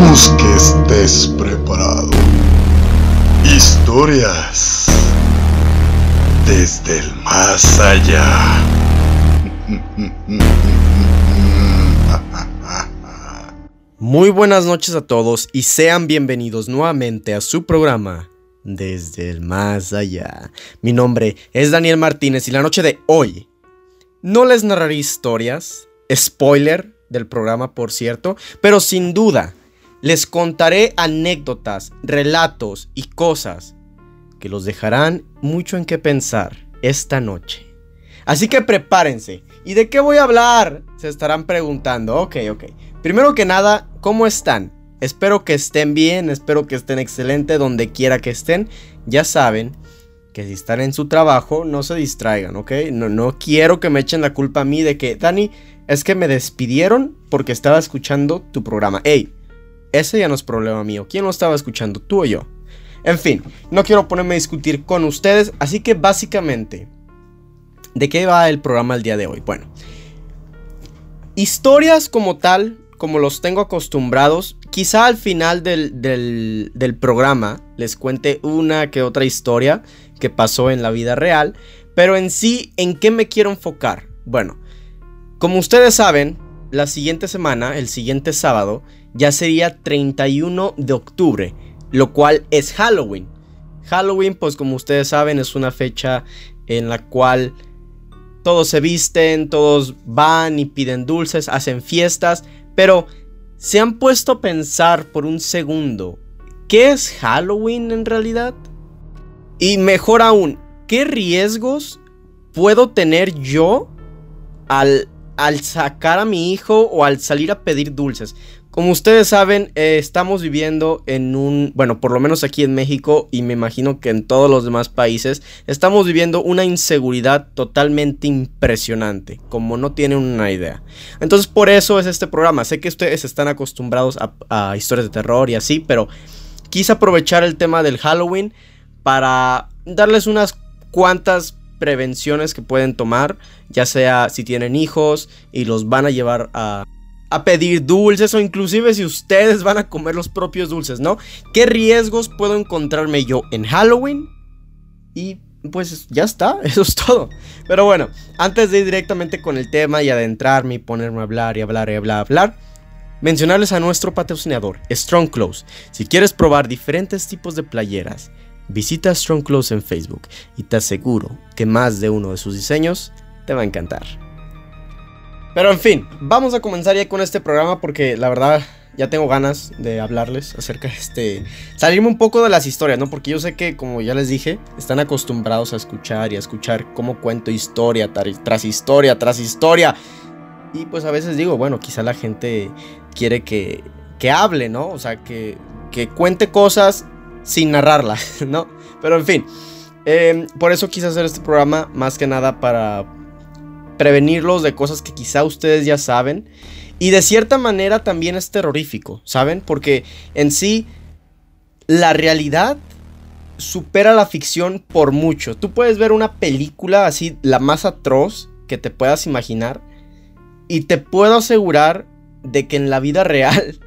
Esperamos que estés preparado. Historias desde el más allá. Muy buenas noches a todos y sean bienvenidos nuevamente a su programa Desde el más allá. Mi nombre es Daniel Martínez y la noche de hoy no les narraré historias, spoiler del programa por cierto, pero sin duda les contaré anécdotas, relatos y cosas que los dejarán mucho en qué pensar esta noche. Así que prepárense. ¿Y de qué voy a hablar? Se estarán preguntando. Ok, ok. Primero que nada, ¿cómo están? Espero que estén bien, espero que estén excelente donde quiera que estén. Ya saben que si están en su trabajo, no se distraigan, ¿ok? No, no quiero que me echen la culpa a mí de que, Dani, es que me despidieron porque estaba escuchando tu programa. Ey, ese ya no es problema mío. ¿Quién lo estaba escuchando? ¿Tú o yo? En fin, no quiero ponerme a discutir con ustedes, así que básicamente, ¿de qué va el programa el día de hoy? Bueno, historias como tal, como los tengo acostumbrados, quizá al final del, del, programa les cuente una que otra historia que pasó en la vida real, pero en sí, ¿en qué me quiero enfocar? Bueno, como ustedes saben, la siguiente semana, el siguiente sábado, ya sería 31 de octubre, lo cual es Halloween. Halloween, pues como ustedes saben, es una fecha en la cual todos se visten, todos van y piden dulces, hacen fiestas, pero ¿se han puesto a pensar por un segundo qué es Halloween en realidad? Y mejor aún, ¿qué riesgos puedo tener yo al, al sacar a mi hijo o al salir a pedir dulces? Como ustedes saben, eh, estamos viviendo en un, bueno, por lo menos aquí en México y me imagino que en todos los demás países, estamos viviendo una inseguridad totalmente impresionante, como no tienen una idea. Entonces por eso es este programa. Sé que ustedes están acostumbrados a, a historias de terror y así, pero quise aprovechar el tema del Halloween para darles unas cuantas prevenciones que pueden tomar, ya sea si tienen hijos y los van a llevar a a pedir dulces o inclusive si ustedes van a comer los propios dulces, ¿no? ¿Qué riesgos puedo encontrarme yo en Halloween? Y pues ya está, eso es todo. Pero bueno, antes de ir directamente con el tema y adentrarme y ponerme a hablar y hablar y hablar, hablar, mencionarles a nuestro patrocinador, Strong Clothes. Si quieres probar diferentes tipos de playeras, visita Strong Clothes en Facebook y te aseguro que más de uno de sus diseños te va a encantar. Pero en fin, vamos a comenzar ya con este programa porque la verdad ya tengo ganas de hablarles acerca de este... Salirme un poco de las historias, ¿no? Porque yo sé que, como ya les dije, están acostumbrados a escuchar y a escuchar cómo cuento historia tras historia tras historia. Y pues a veces digo, bueno, quizá la gente quiere que, que hable, ¿no? O sea, que, que cuente cosas sin narrarlas, ¿no? Pero en fin, eh, por eso quise hacer este programa más que nada para prevenirlos de cosas que quizá ustedes ya saben. Y de cierta manera también es terrorífico, ¿saben? Porque en sí la realidad supera la ficción por mucho. Tú puedes ver una película así, la más atroz que te puedas imaginar. Y te puedo asegurar de que en la vida real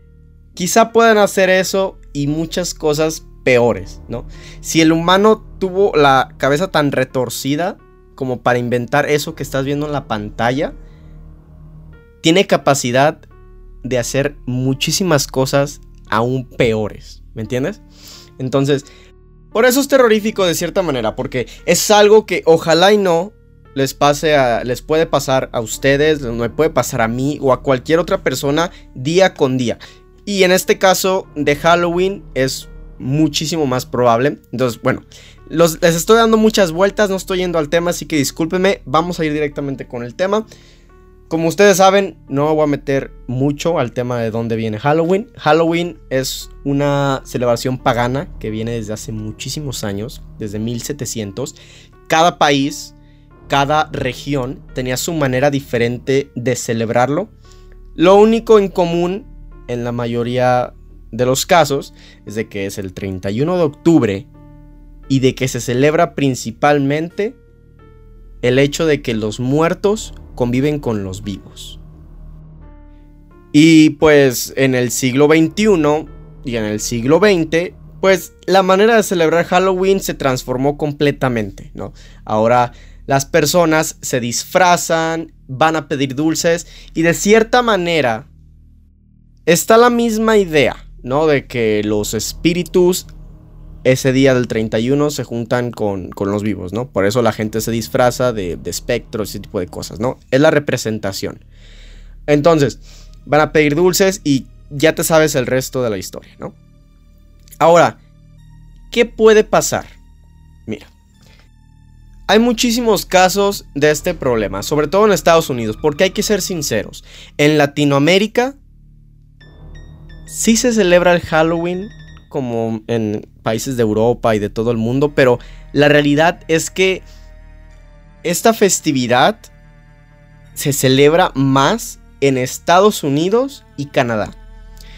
quizá puedan hacer eso y muchas cosas peores, ¿no? Si el humano tuvo la cabeza tan retorcida como para inventar eso que estás viendo en la pantalla, tiene capacidad de hacer muchísimas cosas aún peores, ¿me entiendes? Entonces, por eso es terrorífico de cierta manera, porque es algo que ojalá y no les pase a, les puede pasar a ustedes, me puede pasar a mí o a cualquier otra persona día con día. Y en este caso de Halloween es muchísimo más probable. Entonces, bueno, les estoy dando muchas vueltas, no estoy yendo al tema, así que discúlpenme, vamos a ir directamente con el tema. Como ustedes saben, no voy a meter mucho al tema de dónde viene Halloween. Halloween es una celebración pagana que viene desde hace muchísimos años, desde 1700. Cada país, cada región tenía su manera diferente de celebrarlo. Lo único en común en la mayoría de los casos es de que es el 31 de octubre y de que se celebra principalmente el hecho de que los muertos conviven con los vivos. Y pues en el siglo XXI y en el siglo XX, pues la manera de celebrar Halloween se transformó completamente, ¿no? Ahora las personas se disfrazan, van a pedir dulces y de cierta manera está la misma idea, ¿no? De que los espíritus ese día del 31 se juntan con, los vivos, ¿no? Por eso la gente se disfraza de, de espectros, ese tipo de cosas, ¿no? Es la representación. Entonces, van a pedir dulces y ya te sabes el resto de la historia, ¿no? Ahora, ¿qué puede pasar? Mira, hay muchísimos casos de este problema, sobre todo en Estados Unidos, porque hay que ser sinceros. En Latinoamérica sí se celebra el Halloween como en países de Europa y de todo el mundo, pero la realidad es que esta festividad se celebra más en Estados Unidos y Canadá.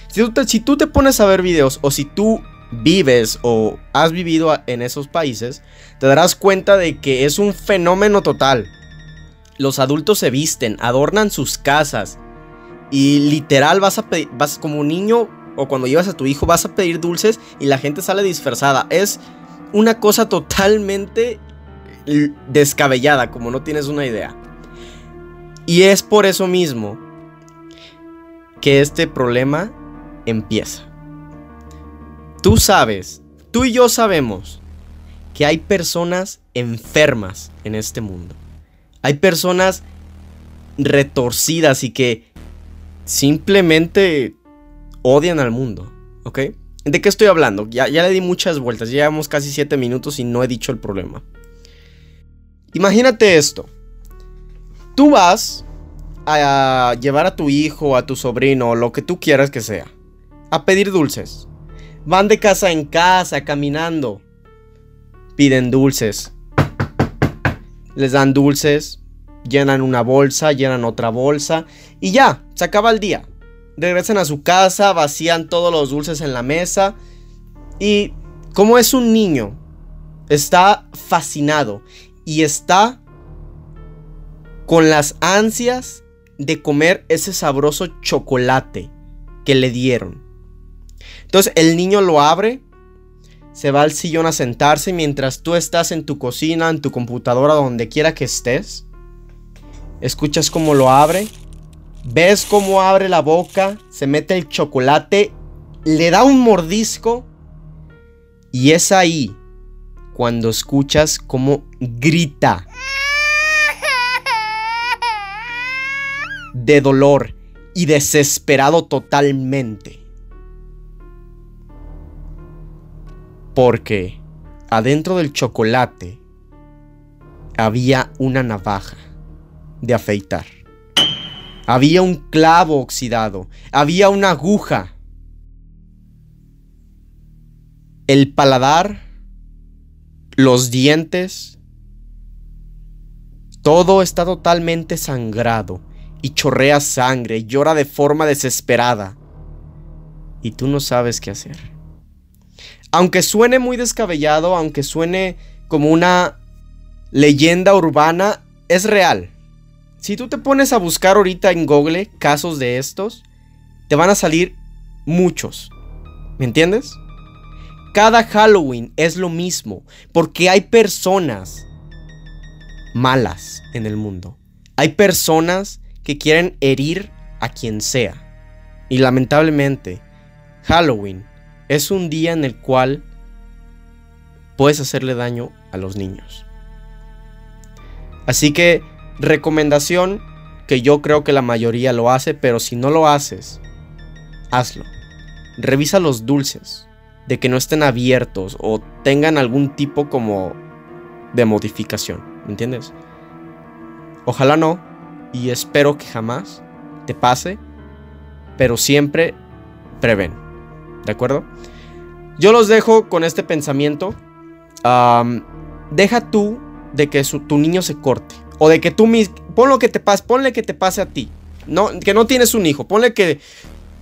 Si tú, te, pones a ver videos o si tú vives o has vivido en esos países, te darás cuenta de que es un fenómeno total. Los adultos se visten, adornan sus casas y literal vas a pedir, vas como un niño o cuando llevas a tu hijo vas a pedir dulces y la gente sale disfrazada. Es una cosa totalmente descabellada, como no tienes una idea. Y es por eso mismo que este problema empieza. Tú sabes, tú y yo sabemos que hay personas enfermas en este mundo. Hay personas retorcidas y que simplemente odian al mundo, ¿ok? ¿De qué estoy hablando? Ya, ya le di muchas vueltas, llevamos casi 7 minutos y no he dicho el problema. Imagínate esto. Tú vas a llevar a tu hijo, a tu sobrino, lo que tú quieras que sea, a pedir dulces. Van de casa en casa, caminando. Piden dulces. Les dan dulces, llenan una bolsa, llenan otra bolsa y ya, se acaba el día. Regresan a su casa, vacían todos los dulces en la mesa y como es un niño, está fascinado y está con las ansias de comer ese sabroso chocolate que le dieron. Entonces el niño lo abre, se va al sillón a sentarse mientras tú estás en tu cocina, en tu computadora, donde quiera que estés. Escuchas cómo lo abre, ves cómo abre la boca, se mete el chocolate, le da un mordisco y es ahí cuando escuchas cómo grita. de dolor y desesperado totalmente. Porque adentro del chocolate había una navaja de afeitar. Había un clavo oxidado. Había una aguja. El paladar, los dientes, todo está totalmente sangrado y chorrea sangre, y llora de forma desesperada. Y tú no sabes qué hacer. Aunque suene muy descabellado, aunque suene como una leyenda urbana, es real. Si tú te pones a buscar ahorita en Google casos de estos, te van a salir muchos. ¿Me entiendes? Cada Halloween es lo mismo, porque hay personas malas en el mundo. Hay personas que quieren herir a quien sea. Y lamentablemente, Halloween es un día en el cual puedes hacerle daño a los niños. Así que recomendación que yo creo que la mayoría lo hace, pero si no lo haces, hazlo. Revisa los dulces, de que no estén abiertos o tengan algún tipo como de modificación, ¿me entiendes? Ojalá no, y espero que jamás te pase, pero siempre prevén. ¿De acuerdo? Yo los dejo con este pensamiento. deja tú de que tu niño se corte. O de que tú mismo. Que te pase. Ponle que te pase a ti. No, que no tienes un hijo. Ponle que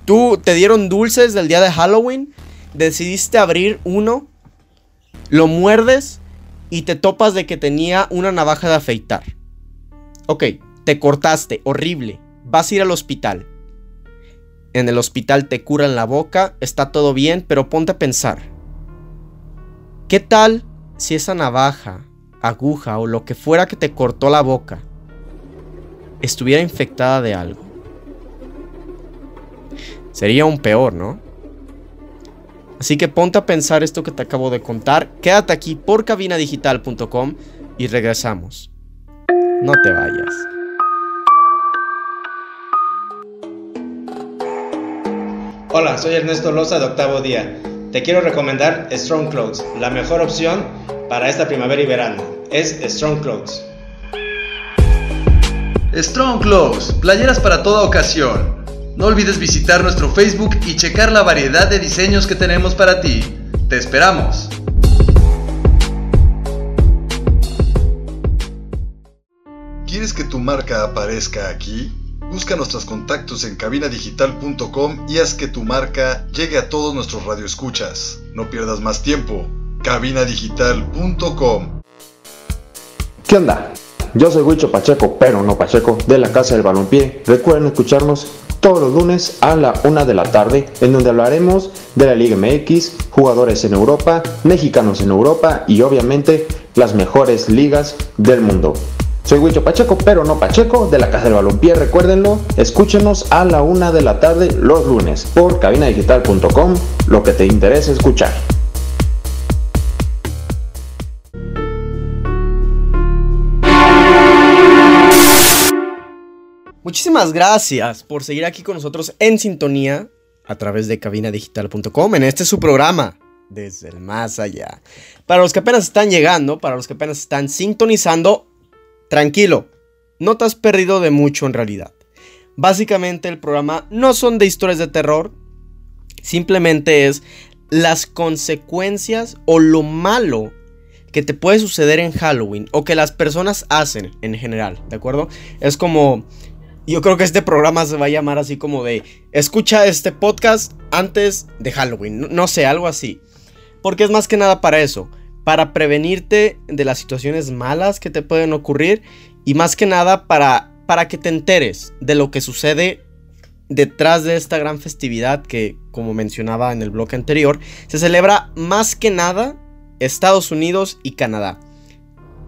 tú te dieron dulces del día de Halloween. Decidiste abrir uno. Lo muerdes. Y te topas de que tenía una navaja de afeitar. Ok, te cortaste, horrible. Vas a ir al hospital. en el hospital te curan la boca, está todo bien, pero ponte a pensar. ¿Qué tal si esa navaja, aguja o lo que fuera que te cortó la boca estuviera infectada de algo? Sería un peor, ¿no? Así que ponte a pensar esto que te acabo de contar. Quédate aquí por cabinadigital.com y regresamos. No te vayas. Hola, soy Ernesto Loza de Octavo Día. Te quiero recomendar Strong Clothes, la mejor opción para esta primavera y verano. Es Strong Clothes. Strong Clothes, playeras para toda ocasión. No olvides visitar nuestro Facebook y checar la variedad de diseños que tenemos para ti. Te esperamos. ¿Quieres que tu marca aparezca aquí? Busca nuestros contactos en cabinadigital.com y haz que tu marca llegue a todos nuestros radioescuchas. No pierdas más tiempo. cabinadigital.com ¿Qué onda? Yo soy Huicho Pacheco, pero no Pacheco, de la Casa del Balompié. Recuerden escucharnos todos los lunes a la una de la tarde, en donde hablaremos de la Liga MX, jugadores en Europa, mexicanos en Europa y obviamente las mejores ligas del mundo. Soy Huicho Pacheco, pero no Pacheco, de la Casa del Balompié, recuérdenlo, escúchenos a la una de la tarde los lunes por cabinadigital.com, lo que te interesa escuchar. Muchísimas gracias por seguir aquí con nosotros en sintonía a través de cabinadigital.com en este su programa desde el más allá. Para los que apenas están llegando, para los que apenas están sintonizando, tranquilo, no te has perdido de mucho en realidad. Básicamente el programa no son de historias de terror, simplemente es las consecuencias o lo malo que te puede suceder en Halloween o que las personas hacen en general, ¿de acuerdo? Es como yo creo que este programa se va a llamar así como de escucha este podcast antes de Halloween, no, sé, algo así. Porque es más que nada para eso, para prevenirte de las situaciones malas que te pueden ocurrir y más que nada para, para que te enteres de lo que sucede detrás de esta gran festividad que, como mencionaba en el bloque anterior, se celebra más que nada Estados Unidos y Canadá.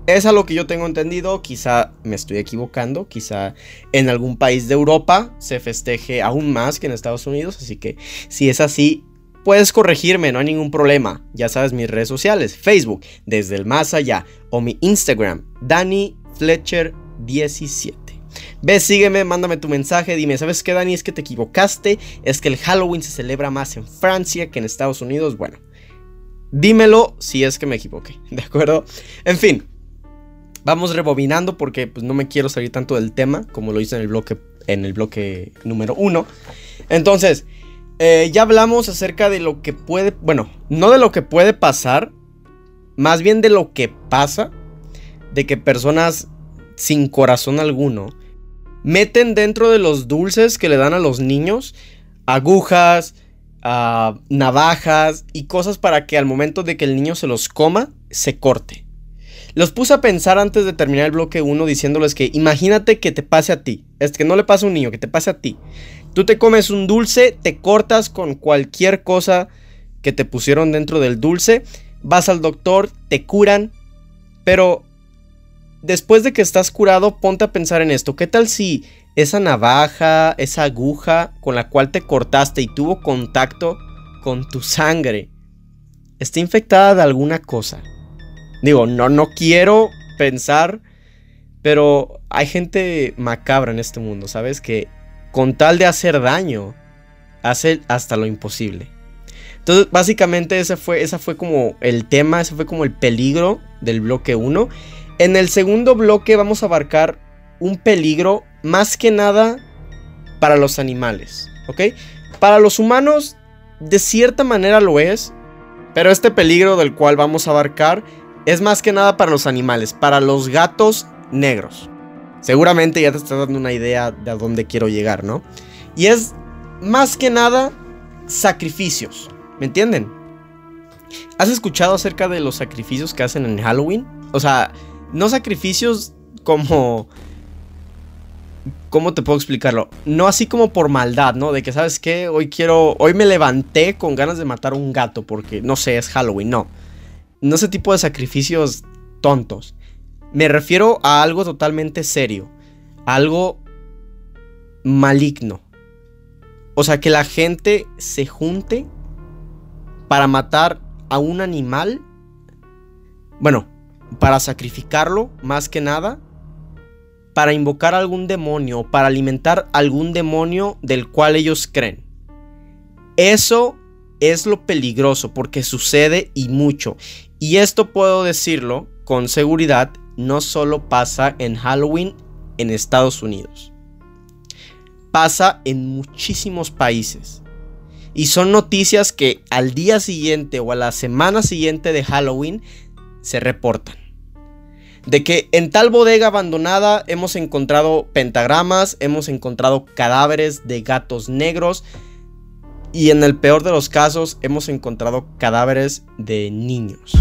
Es a lo que yo tengo entendido, quizá me estoy equivocando, quizá en algún país de Europa se festeje aún más que en Estados Unidos, así que si es así, puedes corregirme, no hay ningún problema. Ya sabes mis redes sociales, Facebook, desde el más allá, o mi Instagram, Danny Fletcher 17. Ve, sígueme, mándame tu mensaje, dime, ¿sabes qué, Dani? Es que te equivocaste, es que el Halloween se celebra más en Francia que en Estados Unidos. Bueno, dímelo si es que me equivoqué, ¿de acuerdo? En fin, vamos rebobinando porque pues, no me quiero salir tanto del tema como lo hice en el bloque, en el bloque número 1. Entonces, eh, ya hablamos acerca de lo que puede, bueno, no de lo que puede pasar, más bien de lo que pasa, de que personas sin corazón alguno meten dentro de los dulces que le dan a los niños agujas, ah, navajas y cosas para que al momento de que el niño se los coma, se corte. Los puse a pensar antes de terminar el bloque 1 diciéndoles que imagínate que te pase a ti. Es que no le pasa a un niño, que te pase a ti. Tú te comes un dulce, te cortas con cualquier cosa que te pusieron dentro del dulce, vas al doctor, te curan, pero después de que estás curado, ponte a pensar en esto. ¿Qué tal si esa navaja, esa aguja con la cual te cortaste y tuvo contacto con tu sangre está infectada de alguna cosa? Digo, no, no quiero pensar, pero hay gente macabra en este mundo, ¿sabes? Que con tal de hacer daño, hace hasta lo imposible. Entonces, básicamente ese fue, ese fue como el tema, ese fue como el peligro del bloque 1. En el segundo bloque vamos a abarcar un peligro más que nada para los animales, ¿ok? Para los humanos, de cierta manera lo es, pero este peligro del cual vamos a abarcar es más que nada para los animales, para los gatos negros. Seguramente ya te estás dando una idea de a dónde quiero llegar, ¿no? Y es más que nada sacrificios, ¿me entienden? ¿Has escuchado acerca de los sacrificios que hacen en Halloween? O sea, no sacrificios como ¿Cómo te puedo explicarlo? No así como por maldad, ¿no? De que, ¿sabes qué? Hoy quiero. Hoy me levanté con ganas de matar a un gato porque, no sé, es Halloween. No. No ese tipo de sacrificios tontos. Me refiero a algo totalmente serio. Algo maligno. O sea, que la gente se junte para matar a un animal. Bueno, para sacrificarlo, más que nada. Para invocar algún demonio, para alimentar algún demonio del cual ellos creen. Eso es lo peligroso porque sucede y mucho. Y esto puedo decirlo con seguridad, no solo pasa en Halloween en Estados Unidos. Pasa en muchísimos países. Y son noticias que al día siguiente o a la semana siguiente de Halloween se reportan. De que en tal bodega abandonada hemos encontrado pentagramas, hemos encontrado cadáveres de gatos negros y en el peor de los casos hemos encontrado cadáveres de niños.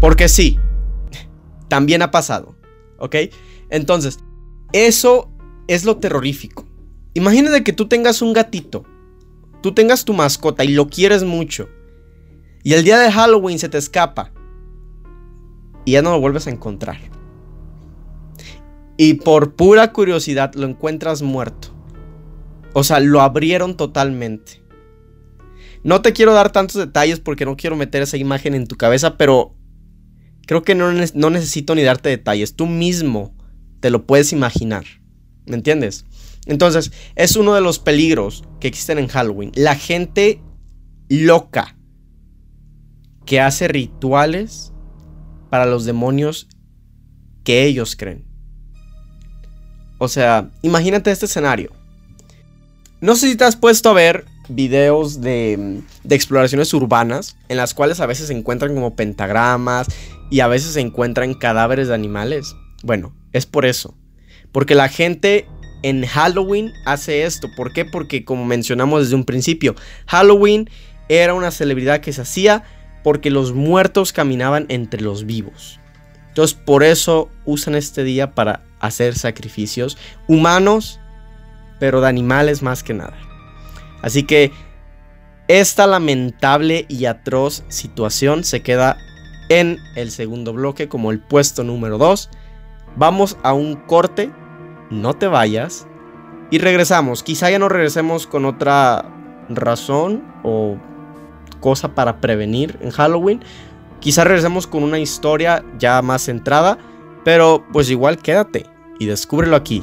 Porque sí, también ha pasado, ¿ok? Entonces, eso es lo terrorífico. Imagínate que tú tengas un gatito, tú tengas tu mascota y lo quieres mucho, y el día de Halloween se te escapa y ya no lo vuelves a encontrar. Y por pura curiosidad lo encuentras muerto. O sea, lo abrieron totalmente. No te quiero dar tantos detalles porque no quiero meter esa imagen en tu cabeza, pero creo que no, no necesito ni darte detalles. Tú mismo te lo puedes imaginar. ¿Me entiendes? Entonces, es uno de los peligros que existen en Halloween. La gente loca que hace rituales para los demonios que ellos creen. O sea, imagínate este escenario. No sé si te has puesto a ver videos de, exploraciones urbanas en las cuales a veces se encuentran como pentagramas y a veces se encuentran cadáveres de animales. Bueno, es por eso. Porque la gente en Halloween hace esto. ¿Por qué? Porque como mencionamos desde un principio, Halloween era una celebridad que se hacía porque los muertos caminaban entre los vivos. Entonces por eso usan este día para hacer sacrificios humanos, pero de animales más que nada. Así que esta lamentable y atroz situación se queda en el segundo bloque como el puesto número 2. Vamos a un corte, no te vayas y regresamos. Quizá ya no regresemos con otra razón o cosa para prevenir en Halloween. Quizá regresemos con una historia ya más centrada, pero pues igual quédate y descúbrelo aquí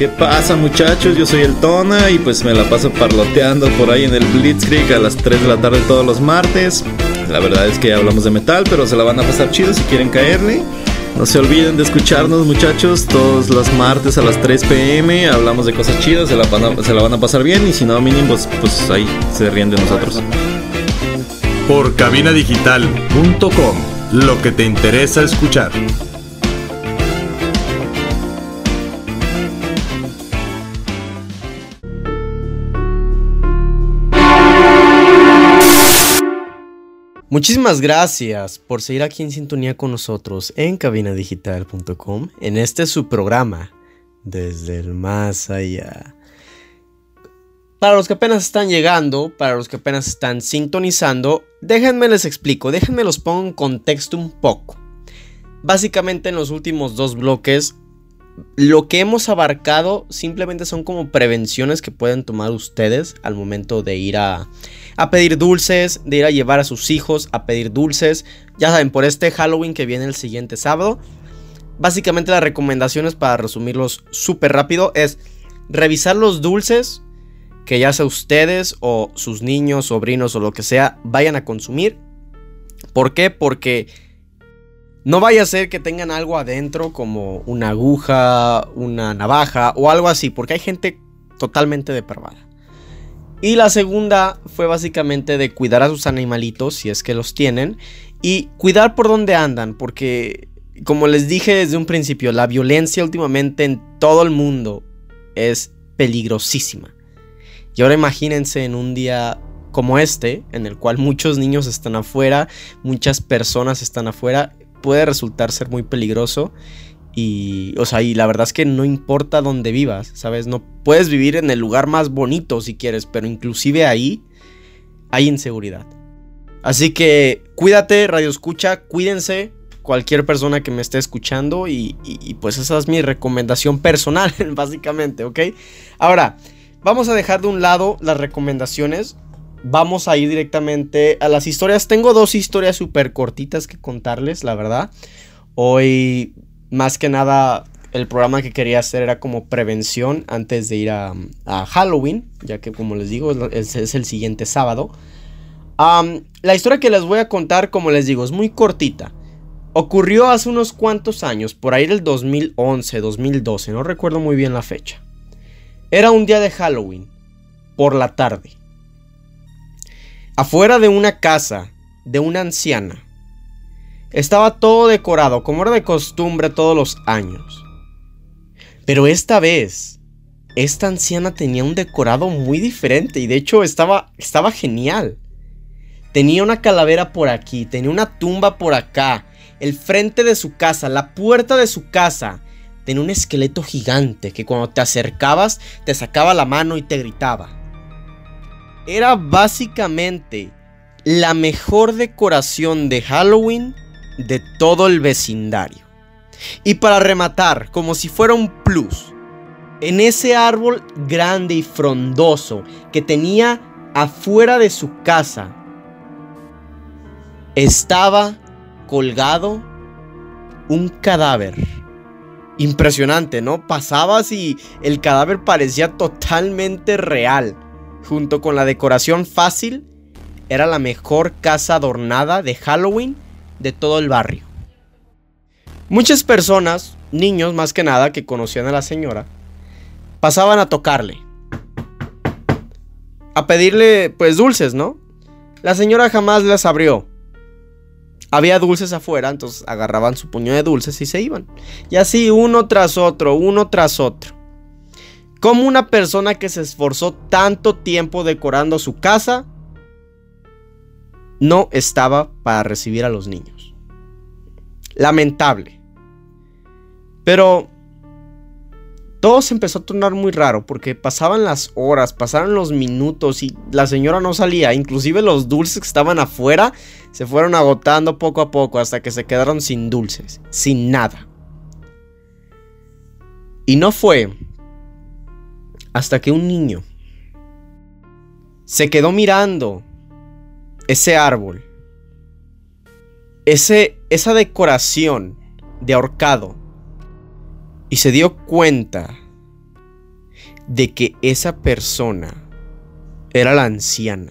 ¿Qué pasa muchachos? Yo soy el Tona y pues me la paso parloteando por ahí en el Blitzkrieg a las 3 de la tarde todos los martes. La verdad es que hablamos de metal, pero se la van a pasar chido si quieren caerle. No se olviden de escucharnos muchachos todos los martes a las 3 pm. Hablamos de cosas chidas, se la van a, pasar bien y si no mínimo pues, pues ahí se ríen de nosotros. Por cabinadigital.com, lo que te interesa escuchar. Muchísimas gracias por seguir aquí en sintonía con nosotros en cabinadigital.com en este su programa desde el más allá. Para los que apenas están llegando, para los que apenas están sintonizando, déjenme les explico, déjenme los pongo en contexto un poco. Básicamente en los últimos dos bloques lo que hemos abarcado simplemente son como prevenciones que pueden tomar ustedes al momento de ir a, a pedir dulces, de ir a llevar a sus hijos a pedir dulces. Ya saben, por este Halloween que viene el siguiente sábado. Básicamente las recomendaciones para resumirlos súper rápido es revisar los dulces que ya sea ustedes o sus niños, sobrinos o lo que sea vayan a consumir. ¿Por qué? Porque no vaya a ser que tengan algo adentro como una aguja, una navaja o algo así, porque hay gente totalmente depravada. Y la segunda fue básicamente de cuidar a sus animalitos, si es que los tienen, y cuidar por dónde andan, porque como les dije desde un principio, la violencia últimamente en todo el mundo es peligrosísima. Y ahora imagínense en un día como este, en el cual muchos niños están afuera, muchas personas están afuera, puede resultar ser muy peligroso. Y, o sea, y la verdad es que no importa dónde vivas, ¿sabes? No puedes vivir en el lugar más bonito si quieres, pero inclusive ahí hay inseguridad. Así que cuídate, radio escucha, cuídense, cualquier persona que me esté escuchando y, y pues esa es mi recomendación personal, básicamente, ¿ok? Ahora, vamos a dejar de un lado las recomendaciones vamos a ir directamente a las historias. Tengo dos historias súper cortitas que contarles, la verdad. Hoy, más que nada, el programa que quería hacer era como prevención antes de ir a, Halloween, ya que como les digo, es, el siguiente sábado. la historia que les voy a contar, como les digo, es muy cortita. Ocurrió hace unos cuantos años, por ahí del 2011, 2012, no recuerdo muy bien la fecha. Era un día de Halloween, por la tarde afuera de una casa de una anciana. Estaba todo decorado como era de costumbre todos los años. Pero esta vez, esta anciana tenía un decorado muy diferente y de hecho estaba, estaba genial. Tenía una calavera por aquí, tenía una tumba por acá, el frente de su casa, la puerta de su casa. Tenía un esqueleto gigante que cuando te acercabas te sacaba la mano y te gritaba. Era básicamente la mejor decoración de Halloween de todo el vecindario. Y para rematar, como si fuera un plus, en ese árbol grande y frondoso que tenía afuera de su casa, estaba colgado un cadáver. Impresionante, ¿no? Pasabas y el cadáver parecía totalmente real junto con la decoración fácil, era la mejor casa adornada de Halloween de todo el barrio. Muchas personas, niños más que nada, que conocían a la señora, pasaban a tocarle. A pedirle, pues, dulces, ¿no? La señora jamás les abrió. Había dulces afuera, entonces agarraban su puño de dulces y se iban. Y así uno tras otro, uno tras otro. Como una persona que se esforzó tanto tiempo decorando su casa no estaba para recibir a los niños. Lamentable. Pero todo se empezó a tornar muy raro porque pasaban las horas, pasaron los minutos y la señora no salía. Inclusive los dulces que estaban afuera se fueron agotando poco a poco hasta que se quedaron sin dulces, sin nada. Y no fue hasta que un niño se quedó mirando ese árbol, ese, esa decoración de ahorcado y se dio cuenta de que esa persona era la anciana,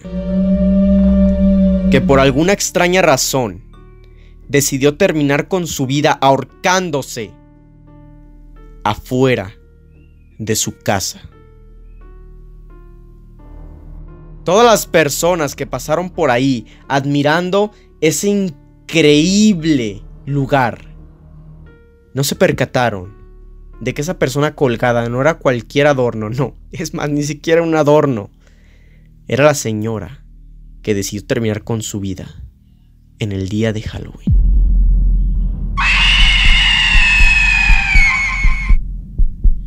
que por alguna extraña razón decidió terminar con su vida ahorcándose afuera de su casa. Todas las personas que pasaron por ahí admirando ese increíble lugar, no se percataron de que esa persona colgada no era cualquier adorno, no, es más, ni siquiera un adorno. Era la señora que decidió terminar con su vida en el día de Halloween.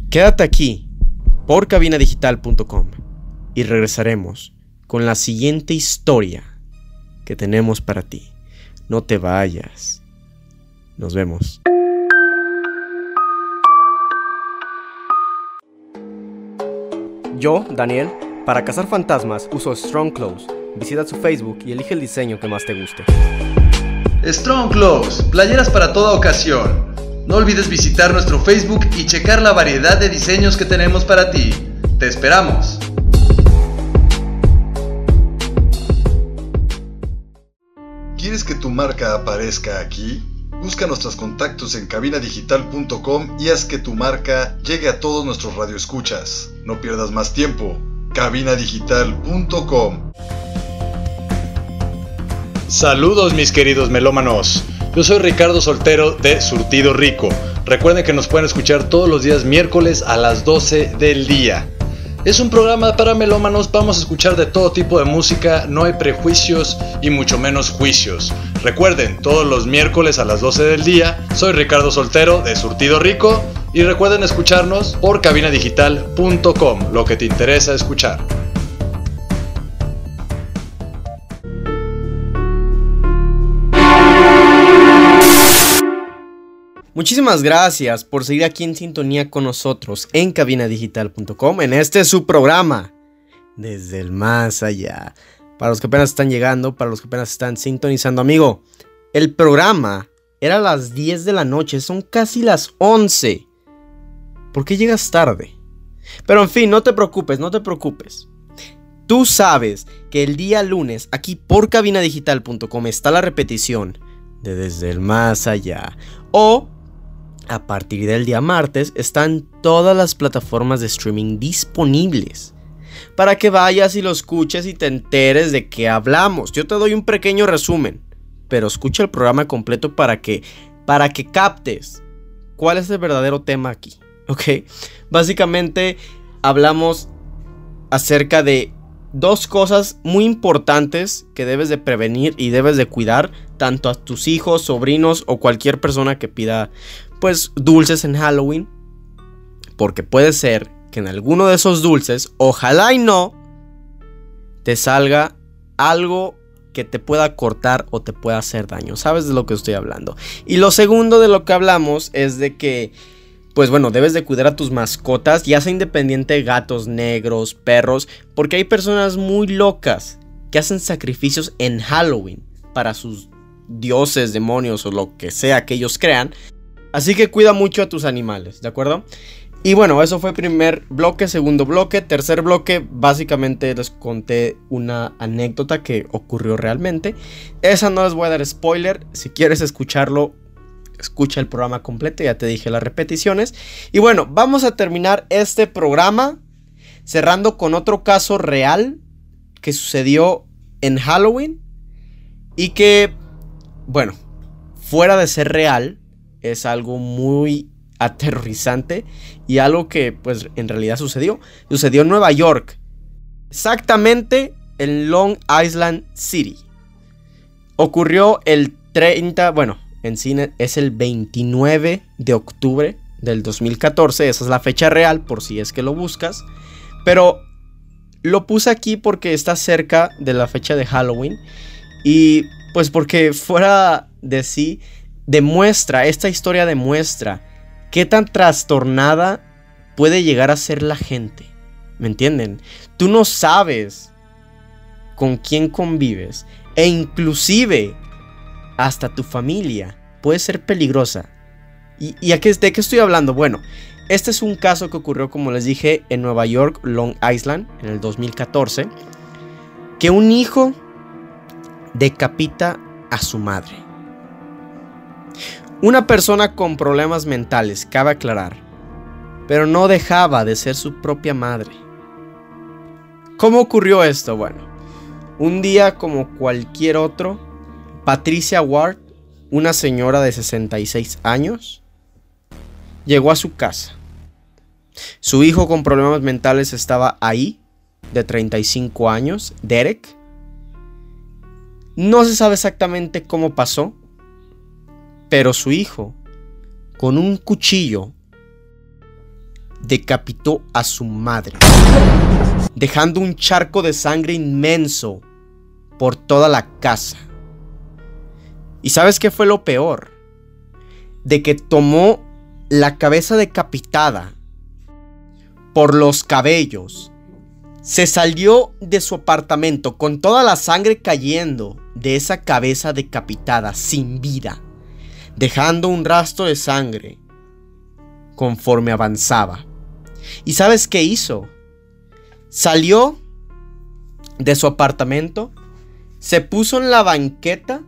Quédate aquí por cabinadigital.com y regresaremos con la siguiente historia que tenemos para ti. No te vayas. Nos vemos. Yo, Daniel, para cazar fantasmas uso Strong Clothes. Visita su Facebook y elige el diseño que más te guste. Strong Clothes, playeras para toda ocasión. No olvides visitar nuestro Facebook y checar la variedad de diseños que tenemos para ti. Te esperamos. ¿Quieres que tu marca aparezca aquí? Busca nuestros contactos en cabinadigital.com y haz que tu marca llegue a todos nuestros radioescuchas. No pierdas más tiempo. cabinadigital.com Saludos mis queridos melómanos. Yo soy Ricardo Soltero de Surtido Rico. Recuerden que nos pueden escuchar todos los días miércoles a las 12 del día. Es un programa para melómanos, vamos a escuchar de todo tipo de música, no hay prejuicios y mucho menos juicios. Recuerden, todos los miércoles a las 12 del día, soy Ricardo Soltero de Surtido Rico y recuerden escucharnos por cabinadigital.com, lo que te interesa escuchar. Muchísimas gracias por seguir aquí en sintonía con nosotros en cabinadigital.com en este su programa desde el más allá. Para los que apenas están llegando, para los que apenas están sintonizando, amigo, el programa era a las 10 de la noche, son casi las 11. ¿Por qué llegas tarde? Pero en fin, no te preocupes, no te preocupes. Tú sabes que el día lunes aquí por cabinadigital.com está la repetición de Desde el Más Allá. O a partir del día martes están todas las plataformas de streaming disponibles. Para que vayas y lo escuches y te enteres de qué hablamos. Yo te doy un pequeño resumen, pero escucha el programa completo para que para que captes cuál es el verdadero tema aquí. ¿Ok? Básicamente hablamos acerca de dos cosas muy importantes que debes de prevenir y debes de cuidar tanto a tus hijos, sobrinos o cualquier persona que pida pues dulces en Halloween. Porque puede ser que en alguno de esos dulces, ojalá y no, te salga algo que te pueda cortar o te pueda hacer daño. ¿Sabes de lo que estoy hablando? Y lo segundo de lo que hablamos es de que, pues bueno, debes de cuidar a tus mascotas, ya sea independiente gatos, negros, perros, porque hay personas muy locas que hacen sacrificios en Halloween para sus dioses, demonios o lo que sea que ellos crean. Así que cuida mucho a tus animales, ¿de acuerdo? Y bueno, eso fue primer bloque, segundo bloque, tercer bloque, básicamente les conté una anécdota que ocurrió realmente. Esa no les voy a dar spoiler, si quieres escucharlo, escucha el programa completo, ya te dije las repeticiones. Y bueno, vamos a terminar este programa cerrando con otro caso real que sucedió en Halloween y que, bueno, fuera de ser real, es algo muy aterrorizante y algo que pues en realidad sucedió. Sucedió en Nueva York. Exactamente en Long Island City. Ocurrió el 30, bueno, en cine es el 29 de octubre del 2014. Esa es la fecha real por si es que lo buscas. Pero lo puse aquí porque está cerca de la fecha de Halloween. Y pues porque fuera de sí demuestra, esta historia demuestra qué tan trastornada puede llegar a ser la gente. ¿Me entienden? Tú no sabes con quién convives e inclusive hasta tu familia puede ser peligrosa. ¿Y, de qué estoy hablando? Bueno, este es un caso que ocurrió, como les dije, en Nueva York, Long Island, en el 2014, que un hijo decapita a su madre. Una persona con problemas mentales, cabe aclarar, pero no dejaba de ser su propia madre. ¿Cómo ocurrió esto? Bueno, un día como cualquier otro, Patricia Ward, una señora de 66 años, llegó a su casa. Su hijo con problemas mentales estaba ahí, de 35 años, Derek. No se sabe exactamente cómo pasó, pero su hijo, con un cuchillo, decapitó a su madre, dejando un charco de sangre inmenso por toda la casa. ¿Y sabes qué fue lo peor? De que tomó la cabeza decapitada por los cabellos se salió de su apartamento con toda la sangre cayendo de esa cabeza decapitada, sin vida, dejando un rastro de sangre conforme avanzaba. ¿Y sabes qué hizo? Salió de su apartamento, se puso en la banqueta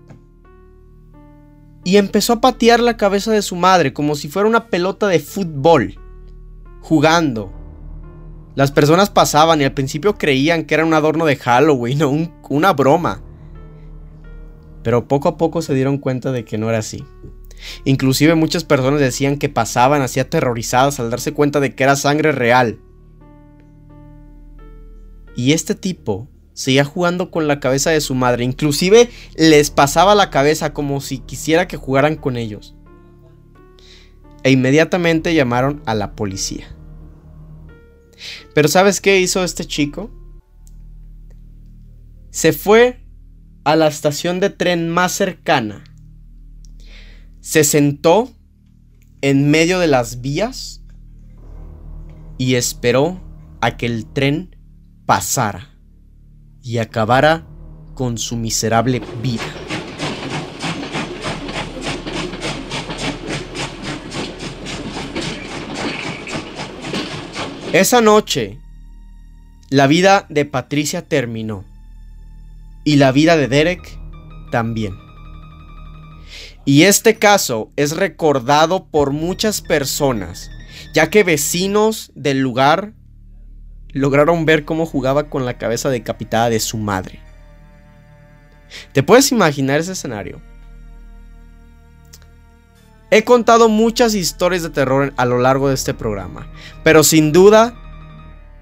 y empezó a patear la cabeza de su madre como si fuera una pelota de fútbol, jugando. Las personas pasaban y al principio creían que era un adorno de Halloween o una broma. Pero poco a poco se dieron cuenta de que no era así. Inclusive muchas personas decían que pasaban así aterrorizadas al darse cuenta de que era sangre real. Y este tipo seguía jugando con la cabeza de su madre. Inclusive les pasaba la cabeza como si quisiera que jugaran con ellos. E inmediatamente llamaron a la policía. Pero ¿sabes qué hizo este chico? Se fue a la estación de tren más cercana se sentó en medio de las vías y esperó a que el tren pasara y acabara con su miserable vida. Esa noche, la vida de Patricia terminó y la vida de Derek también. Y este caso es recordado por muchas personas, ya que vecinos del lugar lograron ver cómo jugaba con la cabeza decapitada de su madre. ¿Te puedes imaginar ese escenario? He contado muchas historias de terror a lo largo de este programa, pero sin duda,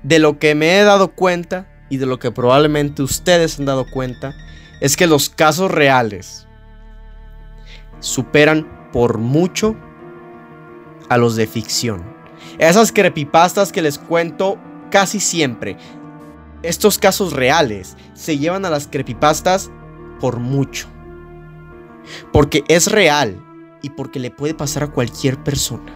de lo que me he dado cuenta y de lo que probablemente ustedes han dado cuenta, es que los casos reales superan por mucho a los de ficción. Esas creepypastas que les cuento casi siempre. Estos casos reales se llevan a las creepypastas por mucho. Porque es real y porque le puede pasar a cualquier persona.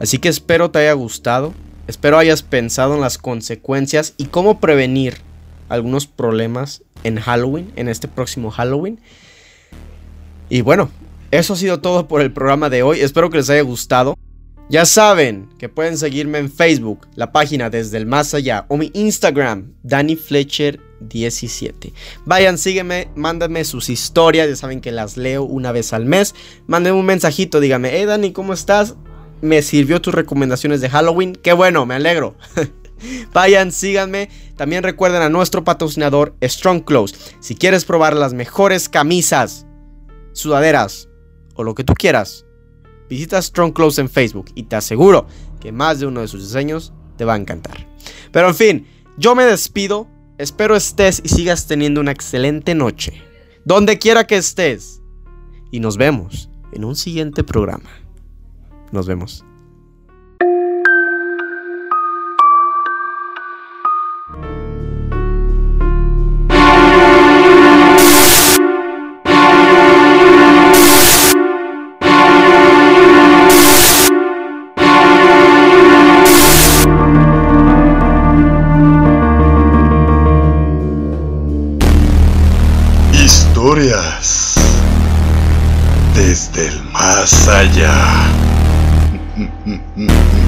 Así que espero te haya gustado. Espero hayas pensado en las consecuencias y cómo prevenir algunos problemas en Halloween, en este próximo Halloween. Y bueno, eso ha sido todo por el programa de hoy. Espero que les haya gustado. Ya saben que pueden seguirme en Facebook, la página Desde el Más Allá, o mi Instagram, Danny Fletcher 17. Vayan, sígueme, mándenme sus historias, ya saben que las leo una vez al mes. Mándenme un mensajito, dígame, hey Dani, ¿cómo estás? Me sirvió tus recomendaciones de Halloween. Qué bueno, me alegro. Vayan, síganme. También recuerden a nuestro patrocinador Strong Clothes. Si quieres probar las mejores camisas sudaderas o lo que tú quieras, visita Strong Clothes en Facebook y te aseguro que más de uno de sus diseños te va a encantar. Pero en fin, yo me despido, espero estés y sigas teniendo una excelente noche, donde quiera que estés, y nos vemos en un siguiente programa. Nos vemos. Desde el más allá.